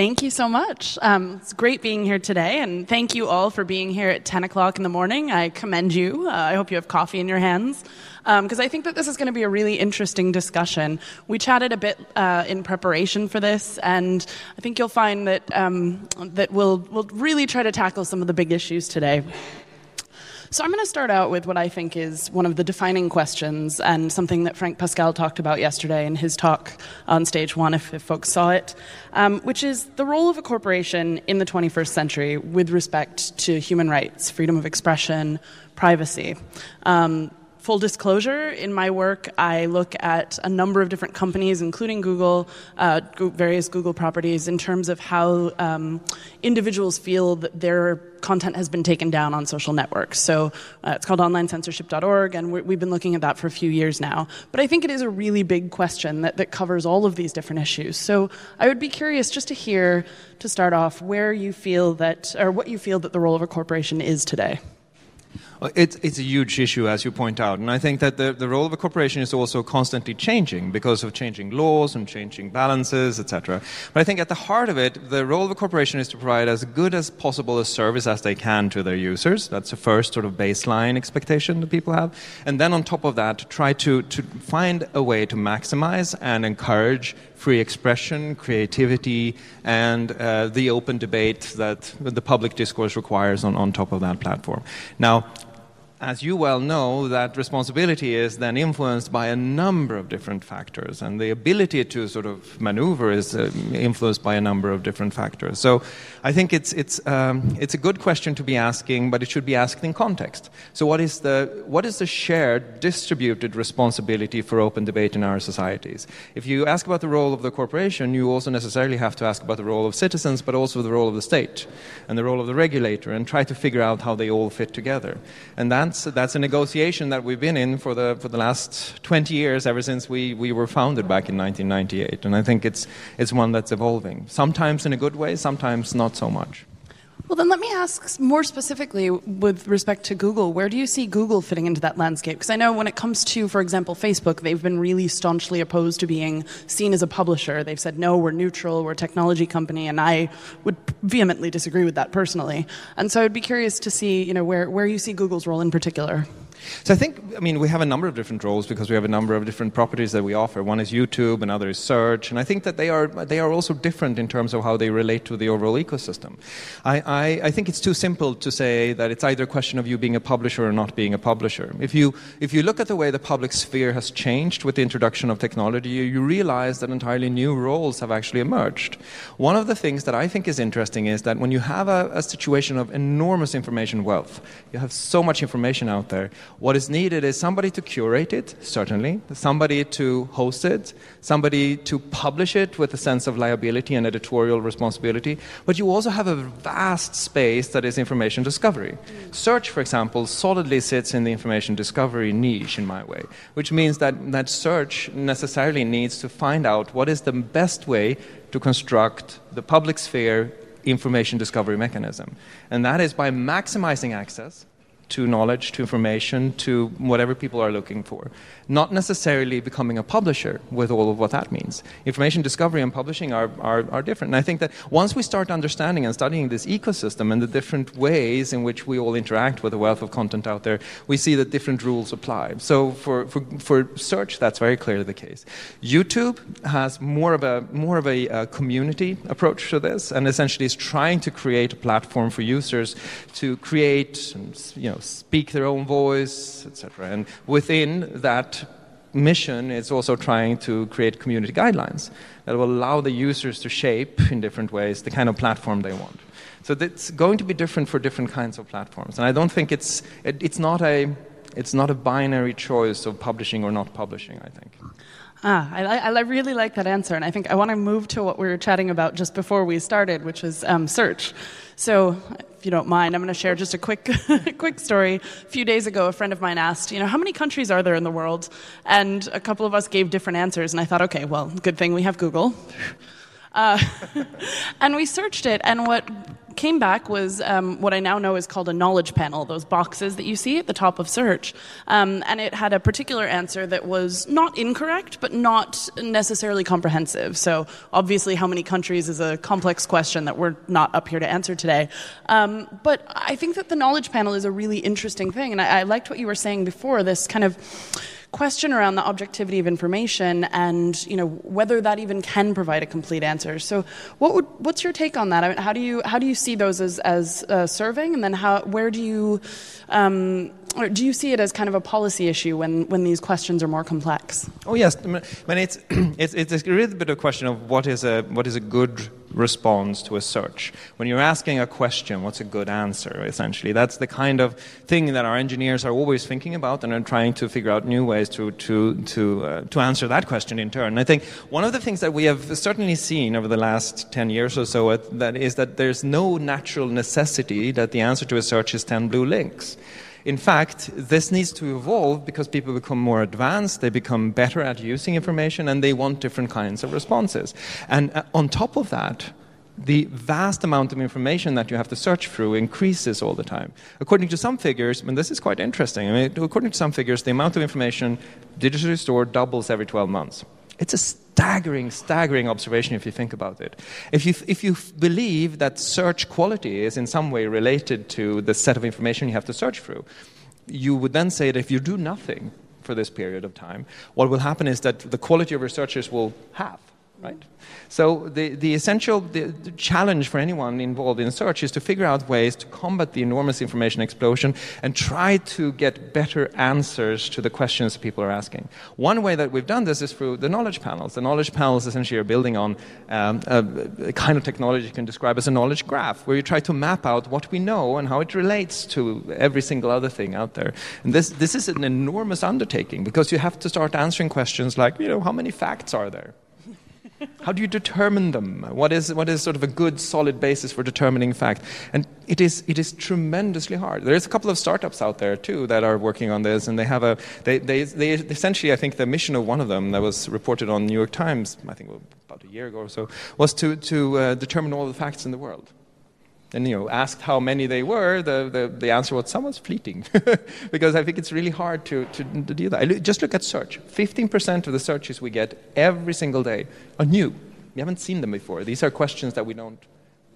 Thank you so much. Um, it's great being here today, and thank you all for being here at 10 o'clock in the morning. I commend you. Uh, I hope you have coffee in your hands, because um, I think that this is going to be a really interesting discussion. We chatted a bit uh, in preparation for this, and I think you'll find that, um, that we'll, we'll really try to tackle some of the big issues today. So I'm going to start out with what I think is one of the defining questions and something that Frank Pasquale talked about yesterday in his talk on stage one, if, if folks saw it, um, which is the role of a corporation in the 21st century with respect to human rights, freedom of expression, privacy. Um, full disclosure, in my work, I look at a number of different companies, including Google, uh, various Google properties, in terms of how um, individuals feel that their content has been taken down on social networks. So uh, it's called onlinecensorship.org, and we have been looking at that for a few years now. But I think it is a really big question that, that covers all of these different issues. So I would be curious just to hear, to start off, where you feel that, or what you feel that the role of a corporation is today. It's, it's a huge issue, as you point out. And I think that the, the role of a corporation is also constantly changing because of changing laws and changing balances, etc. But I think at the heart of it, the role of a corporation is to provide as good as possible a service as they can to their users. That's the first sort of baseline expectation that people have. And then on top of that, to try to, to find a way to maximize and encourage free expression, creativity, and uh, the open debate that the public discourse requires on, on top of that platform. Now, as you well know, that responsibility is then influenced by a number of different factors, and the ability to sort of maneuver is uh, influenced by a number of different factors. So I think it's, it's, um, it's a good question to be asking, but it should be asked in context. So, what is, the, what is the shared, distributed responsibility for open debate in our societies? If you ask about the role of the corporation, you also necessarily have to ask about the role of citizens, but also the role of the state and the role of the regulator, and try to figure out how they all fit together. And that that's, that's a negotiation that we've been in for the, for the last 20 years, ever since we, we were founded back in 1998. And I think it's, it's one that's evolving, sometimes in a good way, sometimes not so much. Well, then let me ask more specifically with respect to Google. Where do you see Google fitting into that landscape? Because I know when it comes to, for example, Facebook, they've been really staunchly opposed to being seen as a publisher. They've said, no, we're neutral, we're a technology company, and I would vehemently disagree with that personally. And so I'd be curious to see, you know, where, where you see Google's role in particular. So I think, I mean, we have a number of different roles because we have a number of different properties that we offer. One is YouTube, another is search, and I think that they are they are also different in terms of how they relate to the overall ecosystem. I, I, I think it's too simple to say that it's either a question of you being a publisher or not being a publisher. If you if you look at the way the public sphere has changed with the introduction of technology, you, you realize that entirely new roles have actually emerged. One of the things that I think is interesting is that when you have a, a situation of enormous information wealth, you have so much information out there what is needed is somebody to curate it, certainly, somebody to host it, somebody to publish it with a sense of liability and editorial responsibility, but you also have a vast space that is information discovery. Search, for example, solidly sits in the information discovery niche, in my way, which means that, that search necessarily needs to find out what is the best way to construct the public sphere information discovery mechanism. And that is by maximizing access to knowledge, to information, to whatever people are looking for. Not necessarily becoming a publisher with all of what that means. Information discovery and publishing are, are, are, different. And I think that once we start understanding and studying this ecosystem and the different ways in which we all interact with the wealth of content out there, we see that different rules apply. So for, for, for search, that's very clearly the case. YouTube has more of a, more of a uh, community approach to this and essentially is trying to create a platform for users to create you know, speak their own voice, etc. And within that mission, it's also trying to create community guidelines that will allow the users to shape in different ways the kind of platform they want. So it's going to be different for different kinds of platforms. And I don't think it's, it, it's, not, a, it's not a binary choice of publishing or not publishing, I think. Ah, I, I, really like that answer, and I think I want to move to what we were chatting about just before we started, which is um, search. So, if you don't mind, I'm going to share just a quick, quick story. A few days ago, a friend of mine asked, you know, how many countries are there in the world? And a couple of us gave different answers, and I thought, okay, well, good thing we have Google. Uh, and we searched it, and what came back was um, what I now know is called a knowledge panel, those boxes that you see at the top of search. Um, and it had a particular answer that was not incorrect, but not necessarily comprehensive. So, obviously, how many countries is a complex question that we're not up here to answer today. Um, but I think that the knowledge panel is a really interesting thing. And I, I liked what you were saying before this kind of question around the objectivity of information and you know whether that even can provide a complete answer. So, what would, what's your take on that? I mean, how do you how do you see those as as uh, serving, and then how where do you um, or do you see it as kind of a policy issue when, when these questions are more complex? Oh yes, I mean it's it's it's a little bit of a question of what is a what is a good response to a search. When you're asking a question, what's a good answer? Essentially, that's the kind of thing that our engineers are always thinking about and are trying to figure out new ways to to to uh, to answer that question in turn. I think one of the things that we have certainly seen over the last ten years or so that is that there's no natural necessity that the answer to a search is ten blue links. In fact, this needs to evolve because people become more advanced, they become better at using information, and they want different kinds of responses. And uh, on top of that, the vast amount of information that you have to search through increases all the time. According to some figures, and this is quite interesting, I mean, according to some figures, the amount of information digitally stored doubles every 12 months. It's a staggering, staggering observation if you think about it. If you, if you believe that search quality is in some way related to the set of information you have to search through, you would then say that if you do nothing for this period of time, what will happen is that the quality of researchers will halve right? So the, the essential the, the challenge for anyone involved in search is to figure out ways to combat the enormous information explosion and try to get better answers to the questions people are asking. One way that we've done this is through the knowledge panels. The knowledge panels essentially are building on um, a, a, kind of technology you can describe as a knowledge graph, where you try to map out what we know and how it relates to every single other thing out there. And this, this is an enormous undertaking because you have to start answering questions like, you know, how many facts are there? How do you determine them? What is, what is sort of a good, solid basis for determining fact? And it is, it is tremendously hard. There's a couple of startups out there, too, that are working on this, and they have a, they, they, they essentially, I think the mission of one of them that was reported on New York Times, I think about a year ago or so, was to, to uh, determine all the facts in the world and you know, asked how many they were, the, the, the answer was someone's fleeting. because I think it's really hard to, to, to do that. Just look at search. 15% of the searches we get every single day are new. We haven't seen them before. These are questions that we don't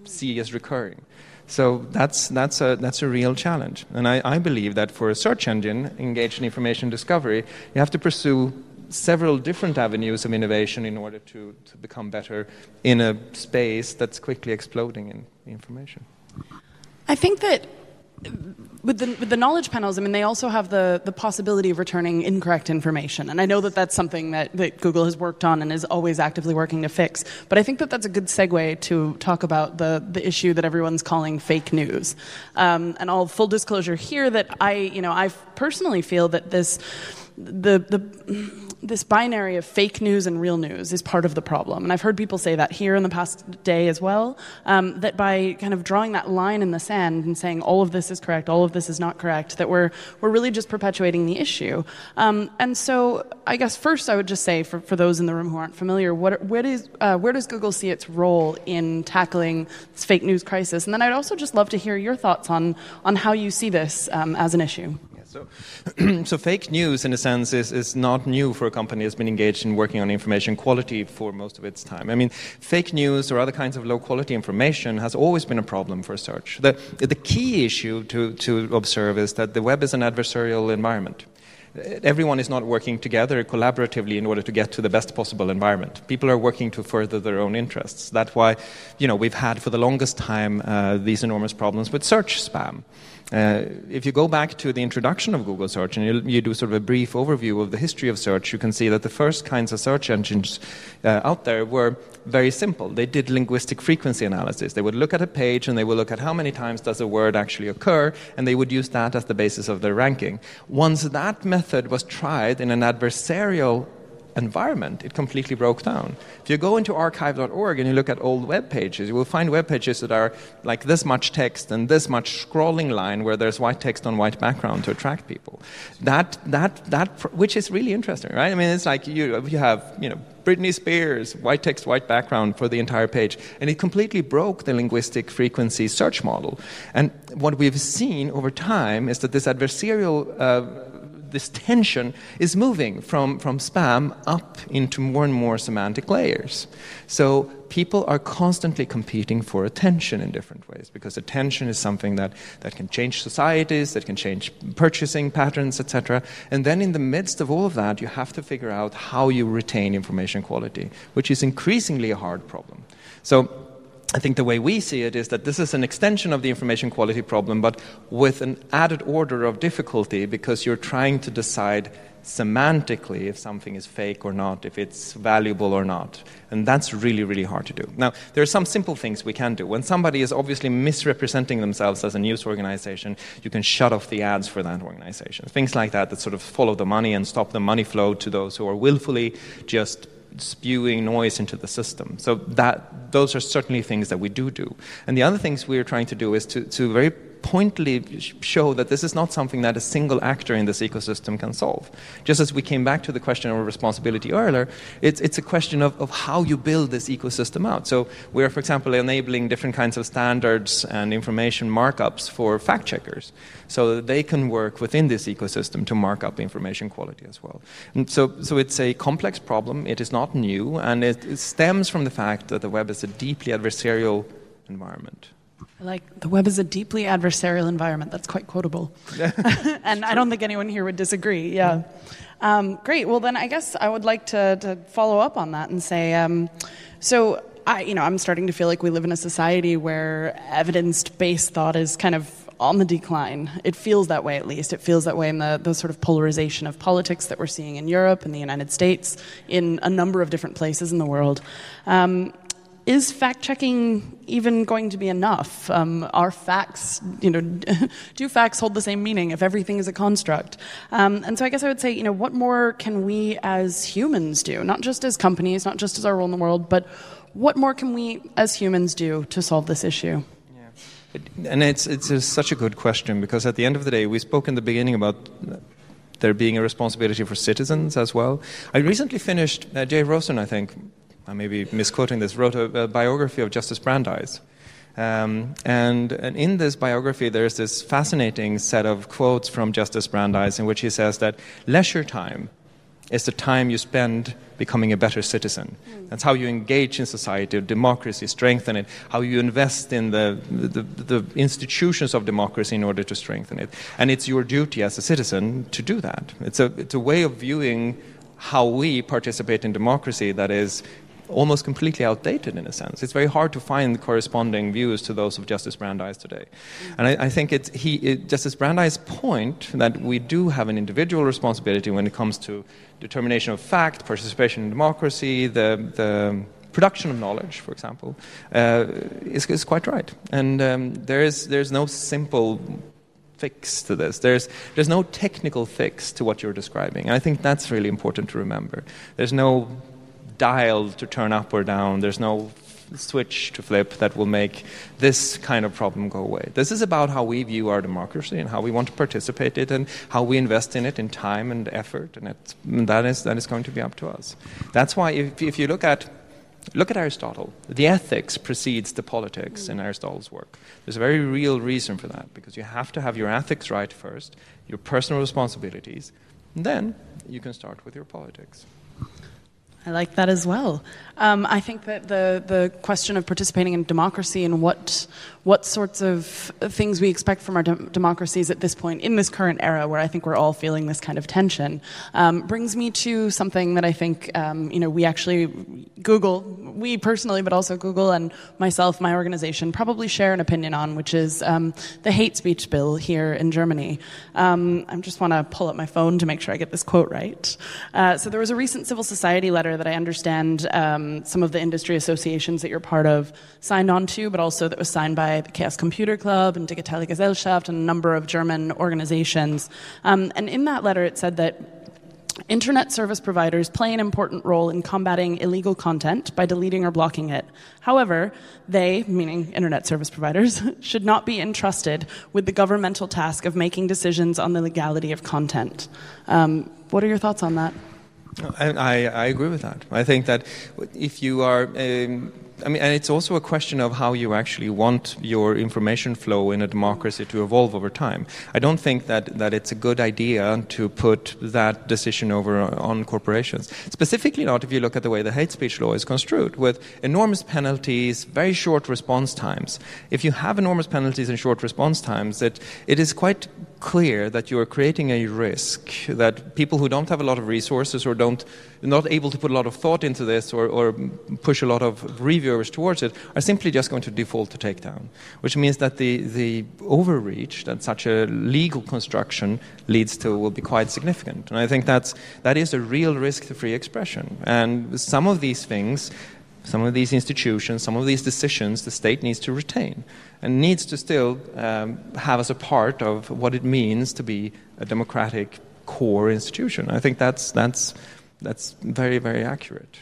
see as recurring. So that's, that's, a, that's a real challenge. And I, I believe that for a search engine engaged in information discovery, you have to pursue several different avenues of innovation in order to, to become better in a space that's quickly exploding in information. I think that with the, with the knowledge panels, I mean, they also have the, the possibility of returning incorrect information. And I know that that's something that, that Google has worked on and is always actively working to fix. But I think that that's a good segue to talk about the, the issue that everyone's calling fake news. Um, and all full disclosure here that I, you know, I personally feel that this, the, the, this binary of fake news and real news is part of the problem. And I've heard people say that here in the past day as well, um, that by kind of drawing that line in the sand and saying all of this is correct, all of this is not correct, that we're, we're really just perpetuating the issue. Um, and so I guess first I would just say, for, for those in the room who aren't familiar, what, where, does, uh, where does Google see its role in tackling this fake news crisis? And then I'd also just love to hear your thoughts on, on how you see this um, as an issue. So, so fake news, in a sense, is, is not new for a company that's been engaged in working on information quality for most of its time. I mean, fake news or other kinds of low quality information has always been a problem for search. The, the key issue to, to observe is that the web is an adversarial environment everyone is not working together collaboratively in order to get to the best possible environment. People are working to further their own interests. That's why, you know, we've had for the longest time uh, these enormous problems with search spam. Uh, if you go back to the introduction of Google Search and you, you, do sort of a brief overview of the history of search, you can see that the first kinds of search engines uh, out there were very simple. They did linguistic frequency analysis. They would look at a page and they would look at how many times does a word actually occur, and they would use that as the basis of their ranking. Once that method was tried in an adversarial environment, it completely broke down. If you go into archive.org and you look at old web pages, you will find web pages that are like this much text and this much scrolling line where there's white text on white background to attract people. That, that, that, which is really interesting, right? I mean, it's like you, you have, you know, Britney Spears, white text, white background for the entire page. And it completely broke the linguistic frequency search model. And what we've seen over time is that this adversarial uh, this tension is moving from, from spam up into more and more semantic layers. So people are constantly competing for attention in different ways because attention is something that, that can change societies, that can change purchasing patterns, etc. And then in the midst of all of that, you have to figure out how you retain information quality, which is increasingly a hard problem. So I think the way we see it is that this is an extension of the information quality problem, but with an added order of difficulty because you're trying to decide semantically if something is fake or not, if it's valuable or not. And that's really, really hard to do. Now, there are some simple things we can do. When somebody is obviously misrepresenting themselves as a news organization, you can shut off the ads for that organization. Things like that that sort of follow the money and stop the money flow to those who are willfully just spewing noise into the system. So that those are certainly things that we do do. And the other things we're trying to do is to, to very pointedly show that this is not something that a single actor in this ecosystem can solve. Just as we came back to the question of responsibility earlier, it's, it's a question of, of how you build this ecosystem out. So we're, for example, enabling different kinds of standards and information markups for fact checkers so that they can work within this ecosystem to mark up information quality as well. And so, so it's a complex problem, it is not new, and it, it stems from the fact that the web is a deeply adversarial environment. Like the web is a deeply adversarial environment. That's quite quotable. and I don't think anyone here would disagree. Yeah. Um, great. Well, then I guess I would like to, to follow up on that and say um, so, I, you know, I'm starting to feel like we live in a society where evidence based thought is kind of on the decline. It feels that way, at least. It feels that way in the, the sort of polarization of politics that we're seeing in Europe, in the United States, in a number of different places in the world. Um, is fact checking even going to be enough? Um, are facts, you know, do facts hold the same meaning if everything is a construct? Um, and so I guess I would say, you know, what more can we as humans do? Not just as companies, not just as our role in the world, but what more can we as humans do to solve this issue? Yeah. And it's, it's a, such a good question because at the end of the day, we spoke in the beginning about there being a responsibility for citizens as well. I recently finished, uh, Jay Rosen, I think, I may be misquoting this, wrote a, a biography of Justice Brandeis. Um, and, and, in this biography, there's this fascinating set of quotes from Justice Brandeis in which he says that leisure time is the time you spend becoming a better citizen. That's how you engage in society, democracy, strengthen it, how you invest in the, the, the, institutions of democracy in order to strengthen it. And it's your duty as a citizen to do that. It's a, it's a way of viewing how we participate in democracy that is almost completely outdated in a sense. It's very hard to find corresponding views to those of Justice Brandeis today. And I, I think it's he, it, Justice Brandeis' point that we do have an individual responsibility when it comes to determination of fact, participation in democracy, the, the production of knowledge, for example, uh, is, is, quite right. And um, there is, there's no simple fix to this. There's, there's no technical fix to what you're describing. And I think that's really important to remember. There's no dial to turn up or down. There's no switch to flip that will make this kind of problem go away. This is about how we view our democracy and how we want to participate in it and how we invest in it in time and effort, and, and that, is, that is going to be up to us. That's why if, if you look at Look at Aristotle. The ethics precedes the politics in Aristotle's work. There's a very real reason for that, because you have to have your ethics right first, your personal responsibilities, and then you can start with your politics. I like that as well. Um, I think that the, the question of participating in democracy and what what sorts of things we expect from our de- democracies at this point in this current era, where I think we're all feeling this kind of tension, um, brings me to something that I think um, you know we actually Google, we personally, but also Google and myself, my organization, probably share an opinion on, which is um, the hate speech bill here in Germany. Um, I just want to pull up my phone to make sure I get this quote right. Uh, so there was a recent civil society letter that I understand um, some of the industry associations that you're part of signed on to, but also that was signed by the Chaos Computer Club and Digitale Gesellschaft and a number of German organizations. Um, and in that letter, it said that Internet service providers play an important role in combating illegal content by deleting or blocking it. However, they, meaning internet service providers, should not be entrusted with the governmental task of making decisions on the legality of content. Um, what are your thoughts on that? I, I, agree with that. I think that if you are um, I mean, and it's also a question of how you actually want your information flow in a democracy to evolve over time. I don't think that, that it's a good idea to put that decision over on corporations. Specifically, not if you look at the way the hate speech law is construed, with enormous penalties, very short response times. If you have enormous penalties and short response times, it, it is quite clear that you are creating a risk that people who don't have a lot of resources or don't not able to put a lot of thought into this or, or push a lot of reviewers towards it are simply just going to default to takedown, which means that the, the overreach that such a legal construction leads to will be quite significant. And I think that's, that is a real risk to free expression. And some of these things some of these institutions, some of these decisions, the state needs to retain and needs to still um, have as a part of what it means to be a democratic core institution. I think that's, that's that's very, very accurate.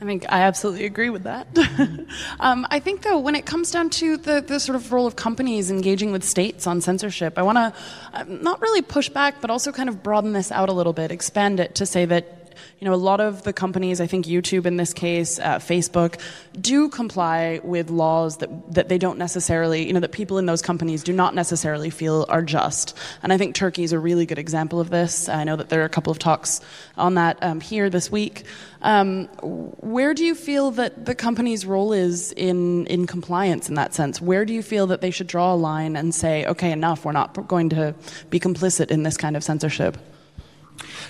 I think I absolutely agree with that. um, I think, though, when it comes down to the, the sort of role of companies engaging with states on censorship, I want to uh, not really push back, but also kind of broaden this out a little bit, expand it to say that you know, a lot of the companies, I think YouTube in this case, uh, Facebook, do comply with laws that, that they don't necessarily, you know, that people in those companies do not necessarily feel are just. And I think Turkey is a really good example of this. I know that there are a couple of talks on that um, here this week. Um, where do you feel that the company's role is in, in compliance in that sense? Where do you feel that they should draw a line and say, okay, enough, we're not going to be complicit in this kind of censorship?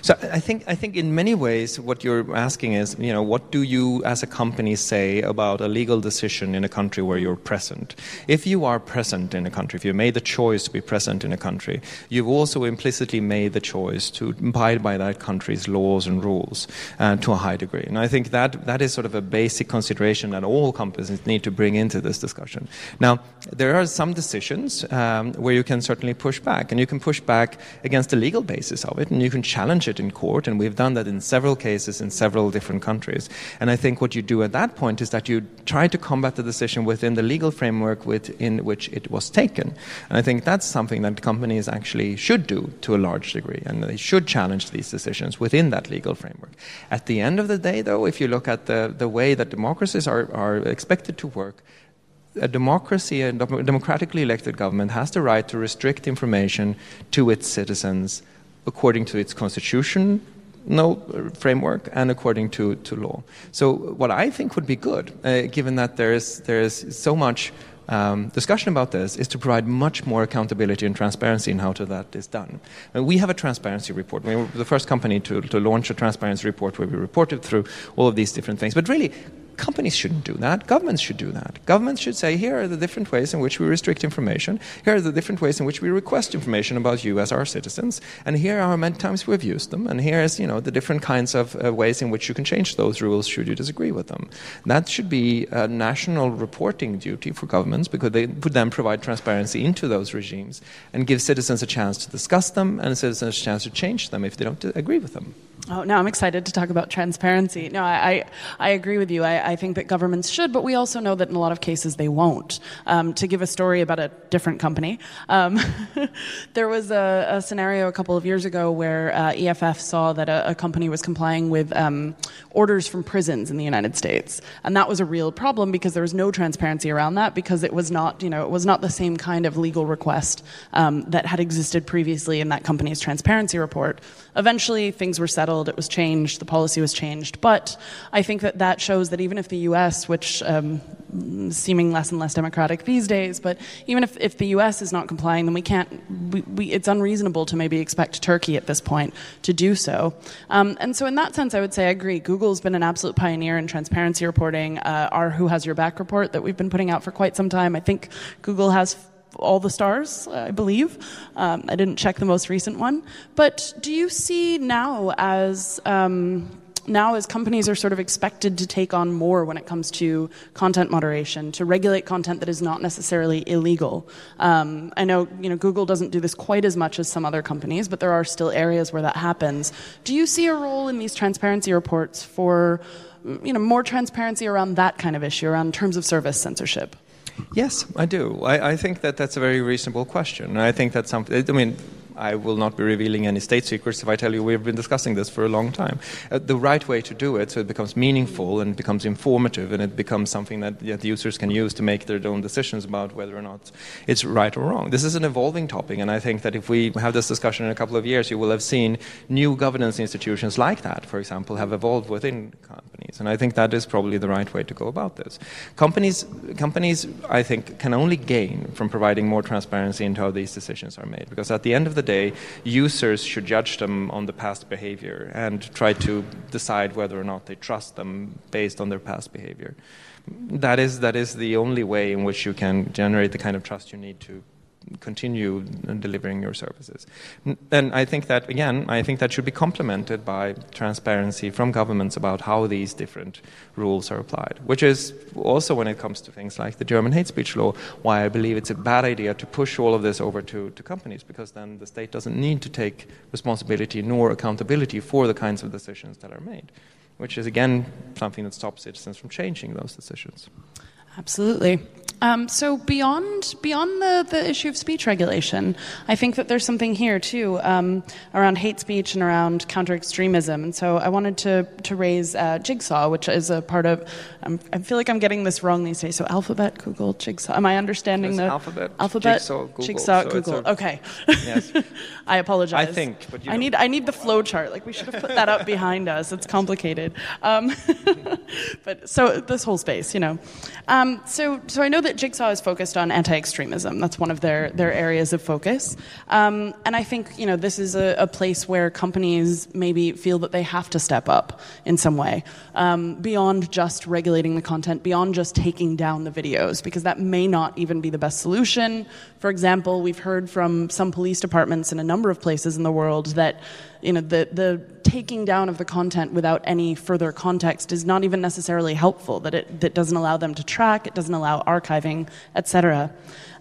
So I think I think in many ways what you're asking is you know what do you as a company say about a legal decision in a country where you're present? If you are present in a country, if you made the choice to be present in a country, you've also implicitly made the choice to abide by that country's laws and rules uh, to a high degree. And I think that that is sort of a basic consideration that all companies need to bring into this discussion. Now there are some decisions um, where you can certainly push back, and you can push back against the legal basis of it, and you can challenge it in court, and we've done that in several cases in several different countries. And I think what you do at that point is that you try to combat the decision within the legal framework within which it was taken. And I think that's something that companies actually should do to a large degree, and they should challenge these decisions within that legal framework. At the end of the day, though, if you look at the, the way that democracies are, are expected to work, a democracy, a democratically elected government, has the right to restrict information to its citizens according to its constitution no framework and according to, to law. So what I think would be good, uh, given that there is, there is so much um, discussion about this, is to provide much more accountability and transparency in how to that is done. And we have a transparency report. We were the first company to, to launch a transparency report where we reported through all of these different things. But really, Companies shouldn't do that. Governments should do that. Governments should say, here are the different ways in which we restrict information. Here are the different ways in which we request information about you as our citizens. And here are many times we've used them. And here is, you know, the different kinds of uh, ways in which you can change those rules should you disagree with them. That should be a national reporting duty for governments because they would then provide transparency into those regimes and give citizens a chance to discuss them and citizens a chance to change them if they don't agree with them. Oh, now I'm excited to talk about transparency. No, I, I, I agree with you. I, I, think that governments should, but we also know that in a lot of cases they won't. Um, to give a story about a different company, um, there was a, a, scenario a couple of years ago where uh, EFF saw that a, a company was complying with um, orders from prisons in the United States, and that was a real problem because there was no transparency around that because it was not, you know, it was not the same kind of legal request um, that had existed previously in that company's transparency report. Eventually, things were settled it was changed, the policy was changed. But I think that that shows that even if the US, which um, seeming less and less democratic these days, but even if, if the US is not complying, then we can't, we, we, it's unreasonable to maybe expect Turkey at this point to do so. Um, and so, in that sense, I would say I agree. Google's been an absolute pioneer in transparency reporting. Uh, our Who Has Your Back report that we've been putting out for quite some time, I think Google has all the stars, I believe. Um, I didn't check the most recent one. But do you see now as um, now as companies are sort of expected to take on more when it comes to content moderation, to regulate content that is not necessarily illegal. Um, I know you know Google doesn't do this quite as much as some other companies, but there are still areas where that happens. Do you see a role in these transparency reports for you know more transparency around that kind of issue, around terms of service censorship? Yes, I do. I, I, think that that's a very reasonable question. I think that's something. I mean, I will not be revealing any state secrets if I tell you we've been discussing this for a long time. Uh, the right way to do it so it becomes meaningful and it becomes informative and it becomes something that, that users can use to make their own decisions about whether or not it's right or wrong. This is an evolving topic, and I think that if we have this discussion in a couple of years, you will have seen new governance institutions like that, for example, have evolved within And I think that is probably the right way to go about this. Companies, companies I think, can only gain from providing more transparency into how these decisions are made. Because at the end of the day, users should judge them on the past behavior and try to decide whether or not they trust them based on their past behavior. That is, that is the only way in which you can generate the kind of trust you need to continue delivering your services. And I think that, again, I think that should be complemented by transparency from governments about how these different rules are applied, which is also when it comes to things like the German hate speech law, why I believe it's a bad idea to push all of this over to, to companies, because then the state doesn't need to take responsibility nor accountability for the kinds of decisions that are made, which is, again, something that stops citizens from changing those decisions. Absolutely. Um, so beyond beyond the, the issue of speech regulation, I think that there's something here too um, around hate speech and around counter extremism. And so I wanted to to raise uh, Jigsaw, which is a part of. Um, I feel like I'm getting this wrong these days. So Alphabet, Google, Jigsaw. Am I understanding it's the Alphabet, Alphabet, Jigsaw, Google. Jigsaw, so Google. A, okay. Yes. I apologize. I think, but you I need I need the flow chart. Like we should have put that up behind us. It's complicated. Um, but so this whole space, you know. Um, so so I know that Jigsaw is focused on anti-extremism. That's one of their, their areas of focus. Um, and I think you know this is a, a, place where companies maybe feel that they have to step up in some way um, beyond just regulating the content, beyond just taking down the videos, because that may not even be the best solution. For example, we've heard from some police departments in a number of places in the world that you know, the, the taking down of the content without any further context is not even necessarily helpful, that it that doesn't allow them to track, it doesn't allow archiving, etc.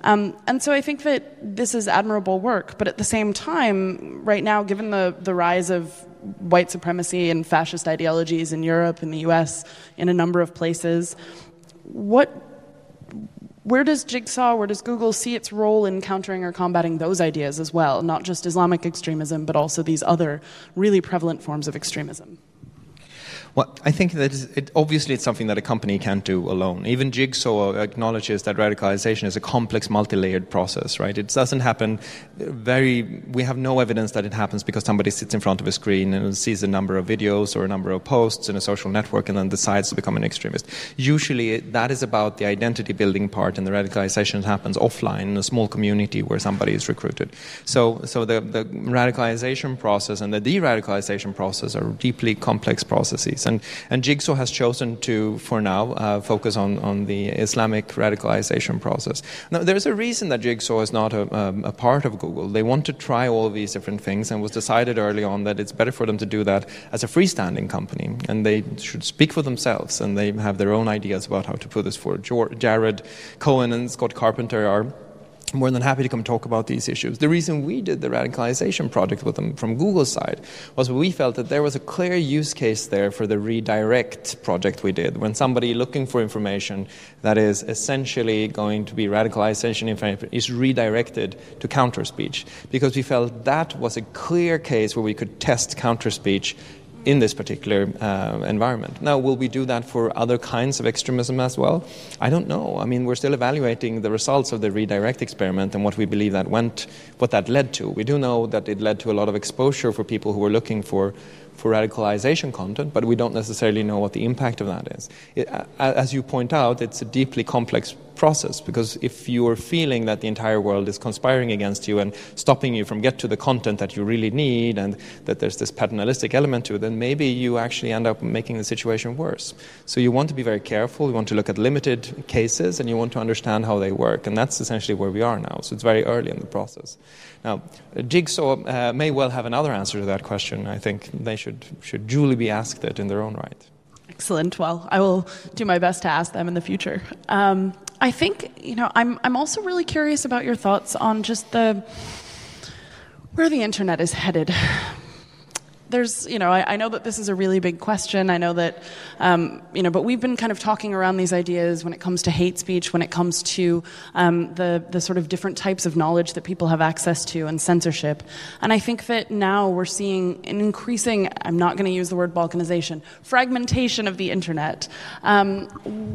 Um, and so I think that this is admirable work, but at the same time, right now, given the, the rise of white supremacy and fascist ideologies in Europe, in the US, in a number of places, what where does Jigsaw, where does Google see its role in countering or combating those ideas as well? Not just Islamic extremism, but also these other really prevalent forms of extremism. Well, I think that it, obviously it's something that a company can't do alone. Even Jigsaw acknowledges that radicalization is a complex, multi-layered process, right? It doesn't happen uh, very, we have no evidence that it happens because somebody sits in front of a screen and sees a number of videos or a number of posts in a social network and then decides to become an extremist. Usually that is about the identity building part and the radicalization happens offline in a small community where somebody is recruited. So, so the, the radicalization process and the de-radicalization process are deeply complex processes. And, and Jigsaw has chosen to, for now, uh, focus on, on the Islamic radicalization process. Now, there's a reason that Jigsaw is not a, um, a part of Google. They want to try all these different things, and was decided early on that it's better for them to do that as a freestanding company, and they should speak for themselves, and they have their own ideas about how to put this forward. Jared Cohen and Scott Carpenter are more than happy to come talk about these issues. The reason we did the radicalization project with them from Google's side was we felt that there was a clear use case there for the redirect project we did. When somebody looking for information that is essentially going to be radicalization information is redirected to counter speech, because we felt that was a clear case where we could test counter speech in this particular uh, environment. Now, will we do that for other kinds of extremism as well? I don't know. I mean, we're still evaluating the results of the redirect experiment and what we believe that went, what that led to. We do know that it led to a lot of exposure for people who were looking for for radicalization content, but we don't necessarily know what the impact of that is. It, as you point out, it's a deeply complex process because if you are feeling that the entire world is conspiring against you and stopping you from get to the content that you really need and that there's this paternalistic element to it, then maybe you actually end up making the situation worse. So you want to be very careful, you want to look at limited cases and you want to understand how they work and that's essentially where we are now. So it's very early in the process. Now, Jigsaw uh, may well have another answer to that question. I think they should, should duly be asked it in their own right. Excellent. Well, I will do my best to ask them in the future. Um, I think, you know, I'm, I'm also really curious about your thoughts on just the where the internet is headed there's, you know, I, I, know that this is a really big question. I know that, um, you know, but we've been kind of talking around these ideas when it comes to hate speech, when it comes to um, the the sort of different types of knowledge that people have access to and censorship. And I think that now we're seeing an increasing. I'm not going to use the word balkanization, fragmentation of the internet. Um,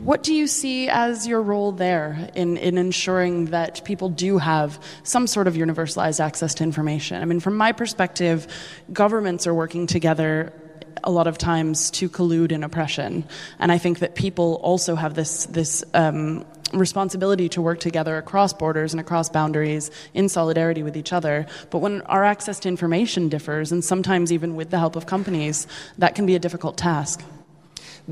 what do you see as your role there in in ensuring that people do have some sort of universalized access to information? I mean, from my perspective, governments are working together a lot of times to collude in oppression. And I think that people also have this, this um, responsibility to work together across borders and across boundaries in solidarity with each other. But when our access to information differs, and sometimes even with the help of companies, that can be a difficult task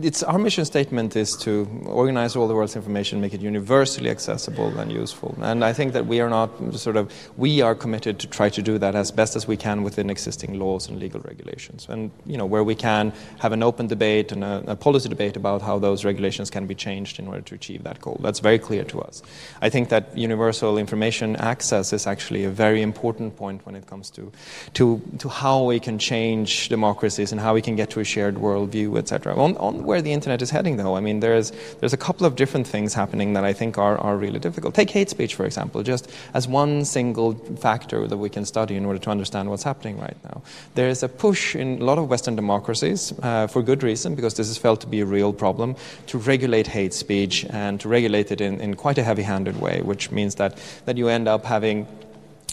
it's our mission statement is to organize all the world's information, make it universally accessible and useful. And I think that we are not sort of we are committed to try to do that as best as we can within existing laws and legal regulations. And you know where we can have an open debate and a, a policy debate about how those regulations can be changed in order to achieve that goal. That's very clear to us. I think that universal information access is actually a very important point when it comes to to to how we can change democracies and how we can get to a shared worldview, etc. On, on where the internet is heading, though. I mean, there's, there's a couple of different things happening that I think are, are really difficult. Take hate speech, for example, just as one single factor that we can study in order to understand what's happening right now. There is a push in a lot of Western democracies, uh, for good reason, because this is felt to be a real problem, to regulate hate speech and to regulate it in, in quite a heavy handed way, which means that, that you end up having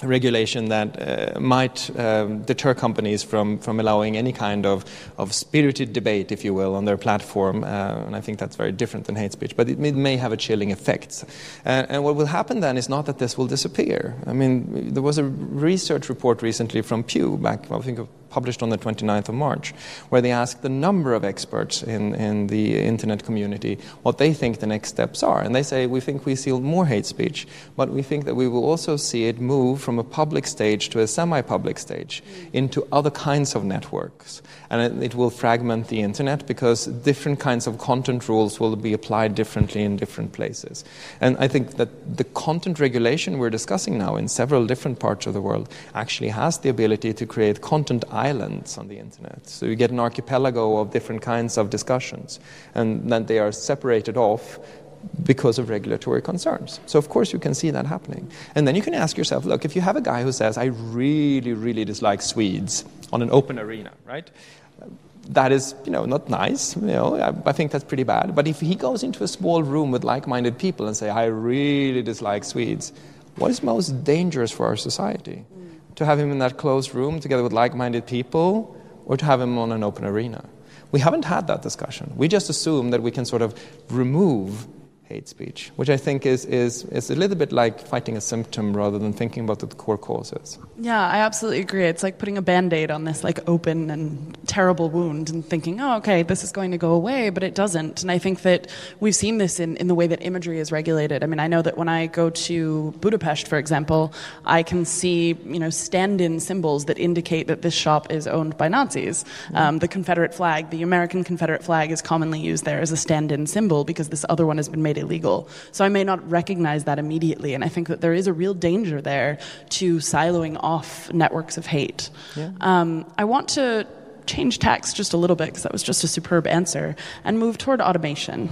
regulation that uh, might um, deter companies from, from allowing any kind of, of spirited debate, if you will, on their platform. Uh, and I think that's very different than hate speech, but it, it may have a chilling effect. Uh, and what will happen then is not that this will disappear. I mean, there was a research report recently from Pew, back, I think, published on the 29th of March, where they asked a number of experts in, in the internet community what they think the next steps are. And they say, we think we see more hate speech, but we think that we will also see it move from a public stage to a semi public stage into other kinds of networks. And it, it will fragment the internet because different kinds of content rules will be applied differently in different places. And I think that the content regulation we're discussing now in several different parts of the world actually has the ability to create content islands on the internet. So you get an archipelago of different kinds of discussions, and then they are separated off because of regulatory concerns. So, of course, you can see that happening. And then you can ask yourself look, if you have a guy who says, I really, really dislike Swedes on an open arena, right? That is, you know, not nice. You know, I, I think that's pretty bad. But if he goes into a small room with like-minded people and say, "I really dislike Swedes," what is most dangerous for our society? To have him in that closed room together with like minded people or to have him on an open arena. We haven't had that discussion. We just assume that we can sort of remove hate speech, which I think is, is, is a little bit like fighting a symptom rather than thinking about the core causes. Yeah, I absolutely agree. It's like putting a band aid on this like open and terrible wound and thinking, oh, okay, this is going to go away, but it doesn't. And I think that we've seen this in, in the way that imagery is regulated. I mean, I know that when I go to Budapest, for example, I can see, you know, stand in symbols that indicate that this shop is owned by Nazis. Mm-hmm. Um, the Confederate flag, the American Confederate flag, is commonly used there as a stand in symbol because this other one has been made made illegal. So I may not recognize that immediately. And I think that there is a real danger there to siloing off networks of hate. Yeah. Um, I want to change tax just a little bit because that was just a superb answer and move toward automation.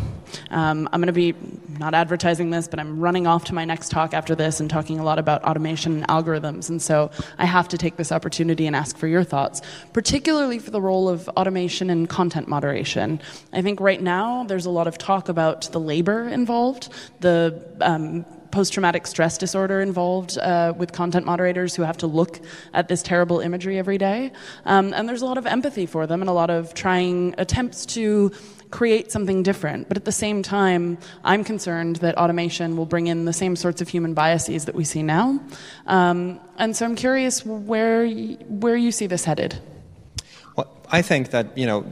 Um, I'm going to be not advertising this, but I'm running off to my next talk after this and talking a lot about automation and algorithms. And so I have to take this opportunity and ask for your thoughts, particularly for the role of automation and content moderation. I think right now there's a lot of talk about the labor involved, the um, post traumatic stress disorder involved uh, with content moderators who have to look at this terrible imagery every day. Um, and there's a lot of empathy for them and a lot of trying attempts to create something different. But at the same time, I'm concerned that automation will bring in the same sorts of human biases that we see now. Um, and so I'm curious where, where you see this headed. Well, I think that, you know,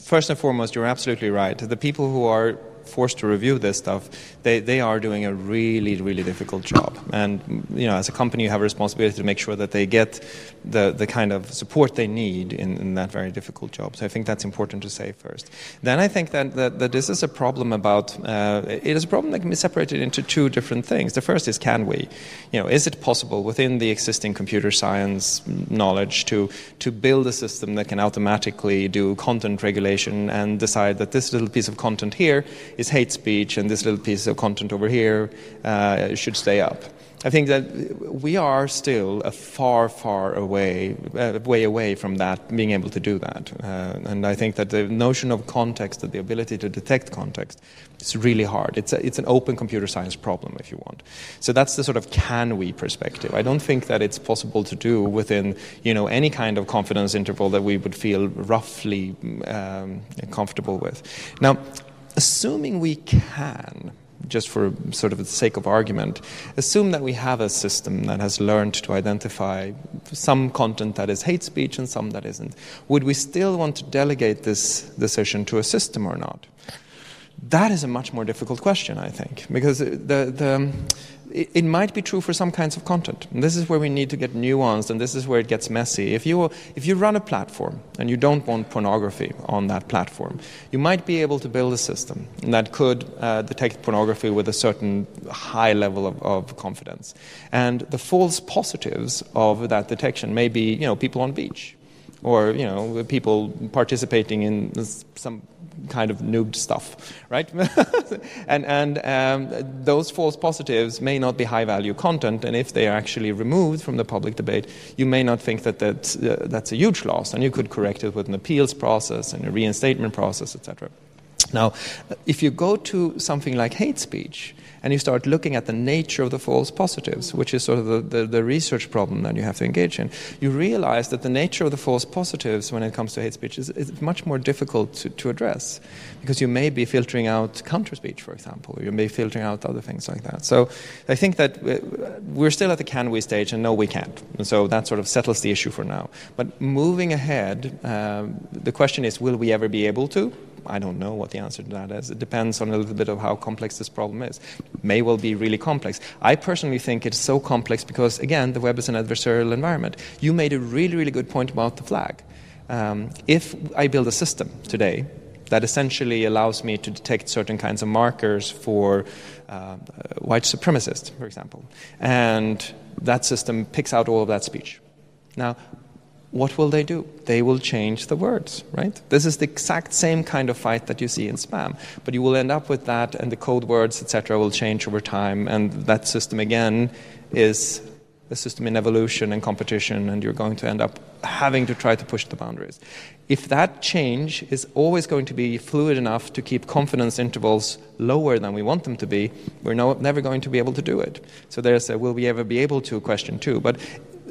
first and foremost, you're absolutely right. The people who are forced to review this stuff, they, they are doing a really, really difficult job. And, you know, as a company, you have a responsibility to make sure that they get the, the kind of support they need in, in that very difficult job. So I think that's important to say first. Then I think that, that, that this is a problem about, uh, it is a problem that can be separated into two different things. The first is can we? You know, is it possible within the existing computer science knowledge to, to build a system that can automatically do content regulation and decide that this little piece of content here is hate speech and this little piece of content over here uh, should stay up? I think that we are still a far, far away, uh, way away from that, being able to do that. Uh, and I think that the notion of context, the ability to detect context, is really hard. It's, a, it's an open computer science problem, if you want. So that's the sort of can we perspective. I don't think that it's possible to do within, you know, any kind of confidence interval that we would feel roughly um, comfortable with. Now, assuming we can, just for sort of the sake of argument, assume that we have a system that has learned to identify some content that is hate speech and some that isn't. Would we still want to delegate this decision to a system or not? That is a much more difficult question, I think, because the, the it, might be true for some kinds of content. And this is where we need to get nuanced, and this is where it gets messy. If you, if you run a platform and you don't want pornography on that platform, you might be able to build a system that could uh, detect pornography with a certain high level of, of confidence. And the false positives of that detection may be, you know, people on beach or you know people participating in some kind of nude stuff, right? and and um, those false positives may not be high value content, and if they are actually removed from the public debate, you may not think that that's, uh, that's a huge loss, and you could correct it with an appeals process and a reinstatement process, etc. Now, if you go to something like hate speech, and you start looking at the nature of the false positives, which is sort of the, the, the, research problem that you have to engage in, you realize that the nature of the false positives when it comes to hate speech is, is much more difficult to, to, address because you may be filtering out counter speech, for example, or you may be filtering out other things like that. So I think that we're still at the can we stage, and no, we can't. And so that sort of settles the issue for now. But moving ahead, um, the question is will we ever be able to? I don't know what the answer to that is. It depends on a little bit of how complex this problem is. May well be really complex. I personally think it's so complex because, again, the web is an adversarial environment. You made a really, really good point about the flag. Um, if I build a system today that essentially allows me to detect certain kinds of markers for uh, white supremacists, for example, and that system picks out all of that speech. Now, what will they do? They will change the words, right? This is the exact same kind of fight that you see in spam. But you will end up with that, and the code words, etc., will change over time, and that system again is a system in evolution and competition, and you're going to end up having to try to push the boundaries. If that change is always going to be fluid enough to keep confidence intervals lower than we want them to be, we're no, never going to be able to do it. So there's a will we ever be able to question too. But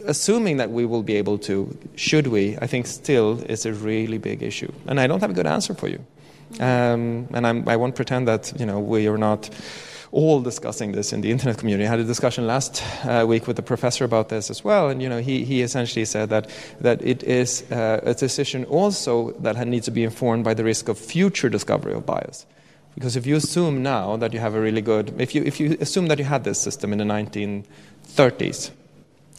assuming that we will be able to, should we, I think still is a really big issue. And I don't have a good answer for you. Um, and I'm, I will not pretend that you know, we are not all discussing this in the internet community. I had a discussion last uh, week with a professor about this as well, and you know, he, he essentially said that, that it is uh, a decision also that needs to be informed by the risk of future discovery of bias. Because if you assume now that you have a really good, if you, if you assume that you had this system in the 1930s,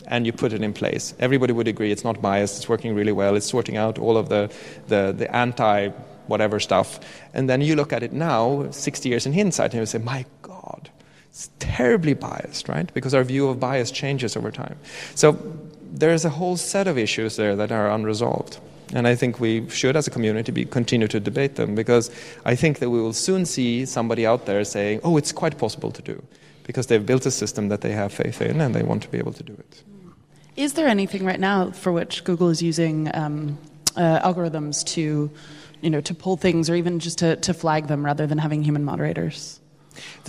and you put it in place. Everybody would agree it's not biased, it's working really well, it's sorting out all of the, the, the anti whatever stuff. And then you look at it now, 60 years in hindsight, and you say, my God, it's terribly biased, right? Because our view of bias changes over time. So there's a whole set of issues there that are unresolved. And I think we should, as a community, be, continue to debate them because I think that we will soon see somebody out there saying, oh, it's quite possible to do because they've built a system that they have faith in and they want to be able to do it. Is there anything right now for which Google is using um, uh, algorithms to, you know, to pull things or even just to, to flag them rather than having human moderators?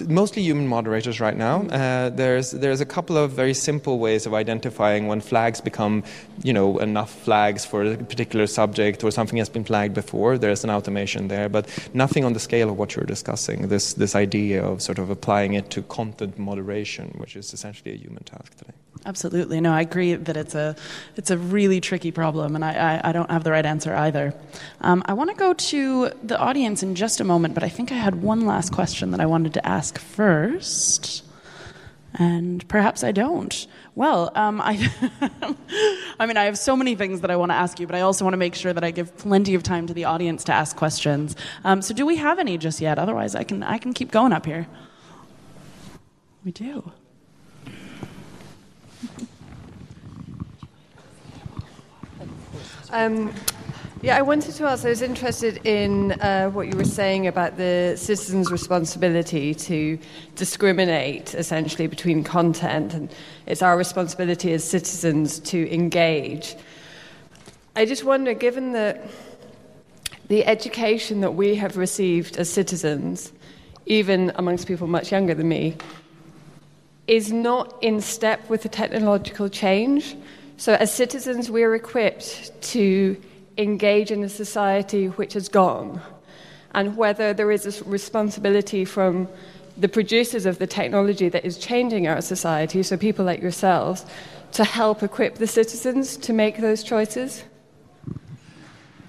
Mostly human moderators right now. Uh, there's there's a couple of very simple ways of identifying when flags become, you know, enough flags for a particular subject or something has been flagged before. There's an automation there, but nothing on the scale of what you're discussing. This this idea of sort of applying it to content moderation, which is essentially a human task today. Absolutely. No, I agree that it's a, it's a really tricky problem, and I, I, I don't have the right answer either. Um, I want to go to the audience in just a moment, but I think I had one last question that I wanted to ask first. And perhaps I don't. Well, um, I, I mean, I have so many things that I want to ask you, but I also want to make sure that I give plenty of time to the audience to ask questions. Um, so, do we have any just yet? Otherwise, I can, I can keep going up here. We do. Um, yeah, I wanted to ask. I was interested in uh, what you were saying about the citizens' responsibility to discriminate essentially between content, and it's our responsibility as citizens to engage. I just wonder, given that the education that we have received as citizens, even amongst people much younger than me, is not in step with the technological change. So, as citizens, we're equipped to engage in a society which has gone, and whether there is a responsibility from the producers of the technology that is changing our society, so people like yourselves, to help equip the citizens to make those choices.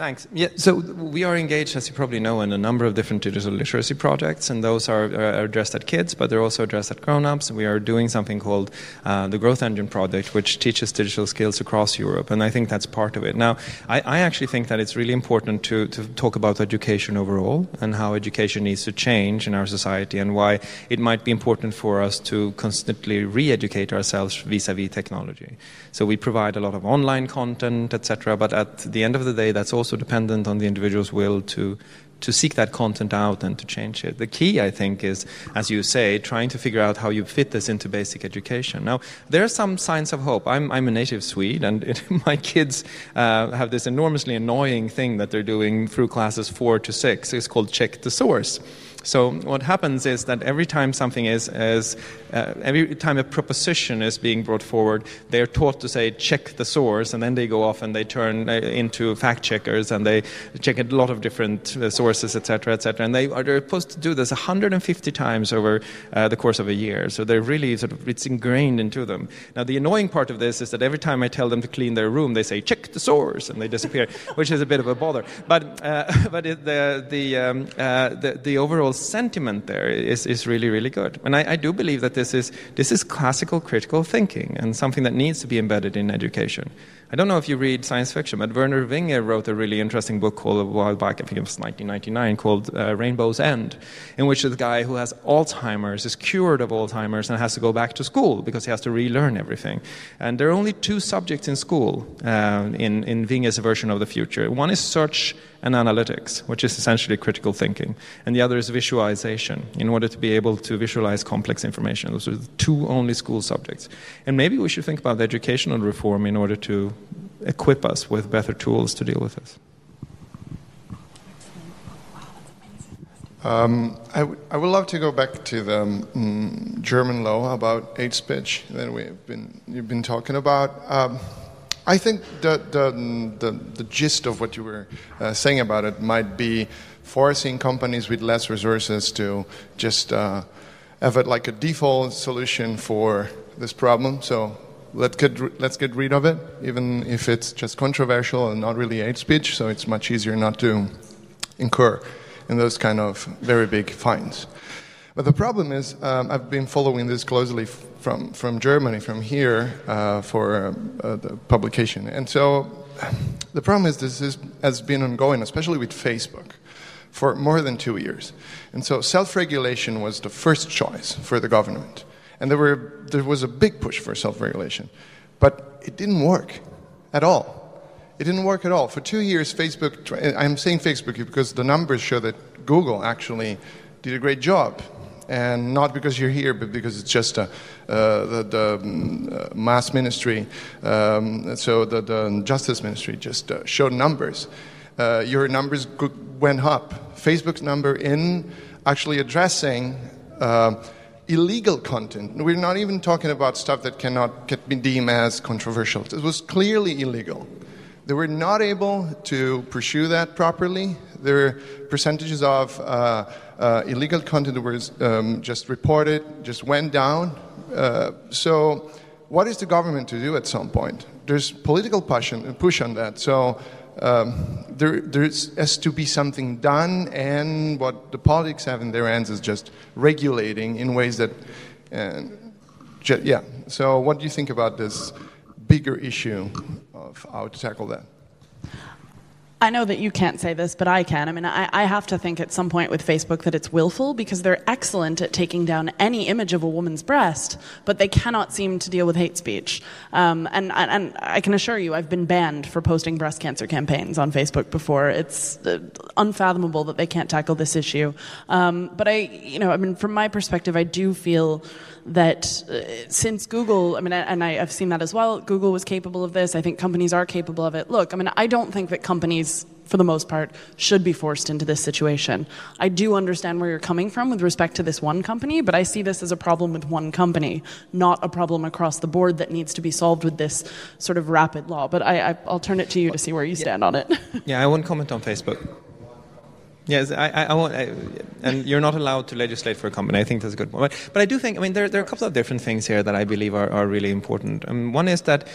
Thanks. Yeah, so we are engaged, as you probably know, in a number of different digital literacy projects, and those are, are addressed at kids, but they're also addressed at grown-ups. We are doing something called uh, the Growth Engine Project, which teaches digital skills across Europe, and I think that's part of it. Now, I, I actually think that it's really important to, to talk about education overall and how education needs to change in our society, and why it might be important for us to constantly re-educate ourselves vis-a-vis technology. So we provide a lot of online content, etc., but at the end of the day, that's also also dependent on the individual's will to to seek that content out and to change it. The key, I think, is, as you say, trying to figure out how you fit this into basic education. Now, there are some signs of hope. I'm, I'm a native Swede, and it, my kids uh, have this enormously annoying thing that they're doing through classes four to six. It's called check the source. So what happens is that every time something is, is uh, every time a proposition is being brought forward, they are taught to say check the source, and then they go off and they turn uh, into fact checkers and they check a lot of different uh, sources, etc., etc. And they are they're supposed to do this 150 times over uh, the course of a year. So they're really sort of it's ingrained into them. Now the annoying part of this is that every time I tell them to clean their room, they say check the source, and they disappear, which is a bit of a bother. But uh, but it, the the, um, uh, the the overall sentiment there is, is really, really good. And I, I, do believe that this is, this is classical critical thinking and something that needs to be embedded in education. I don't know if you read science fiction, but Vernor Vinge wrote a really interesting book called a while back, I think it was 1999, called uh, Rainbow's End, in which the guy who has Alzheimer's is cured of Alzheimer's and has to go back to school because he has to relearn everything. And there are only two subjects in school uh, in, in Vinge's version of the future. One is search and analytics, which is essentially critical thinking, and the other is visualization, in order to be able to visualize complex information. Those are the two only school subjects. And maybe we should think about educational reform in order to equip us with better tools to deal with this. Um, I, w- I would love to go back to the um, German law about hate speech that we've been you've been talking about. Um, I think the, the, the, the, gist of what you were uh, saying about it might be forcing companies with less resources to just uh, have it like a default solution for this problem. So let's get, let's get rid of it, even if it's just controversial and not really hate speech, so it's much easier not to incur in those kind of very big fines. But the problem is, um, I've been following this closely from, from Germany, from here, uh, for uh, the publication. And so the problem is, this is, has been ongoing, especially with Facebook, for more than two years. And so self regulation was the first choice for the government. And there, were, there was a big push for self regulation. But it didn't work at all. It didn't work at all. For two years, Facebook, I'm saying Facebook because the numbers show that Google actually did a great job. And not because you're here, but because it's just a, uh, the, the um, uh, Maas ministry, um, so the, the, justice ministry just uh, showed numbers. Uh, your numbers went up. Facebook's number in actually addressing uh, illegal content. We're not even talking about stuff that cannot get be deemed as controversial. It was clearly illegal. They were not able to pursue that properly. Their percentages of uh, uh, illegal content that was um, just reported just went down. Uh, so, what is the government to do at some point? There's political push on, push on that. So, um, there has to be something done, and what the politics have in their hands is just regulating in ways that, uh, yeah. So, what do you think about this bigger issue of how to tackle that? I know that you can't say this, but I can. I mean, I, I, have to think at some point with Facebook that it's willful because they're excellent at taking down any image of a woman's breast, but they cannot seem to deal with hate speech. Um, and, and, I can assure you, I've been banned for posting breast cancer campaigns on Facebook before. It's uh, unfathomable that they can't tackle this issue. Um, but I, you know, I mean, from my perspective, I do feel that uh, since Google, I mean, and I, have seen that as well, Google was capable of this. I think companies are capable of it. Look, I mean, I don't think that companies, for the most part, should be forced into this situation. I do understand where you're coming from with respect to this one company, but I see this as a problem with one company, not a problem across the board that needs to be solved with this sort of rapid law. But I, will turn it to you to see where you stand on it. yeah, I won't comment on Facebook. Yes, I, I, I won't, I, and you're not allowed to legislate for a company. I think that's a good point. But, but I do think, I mean, there, there are a couple of different things here that I believe are, are really important. Um, one is that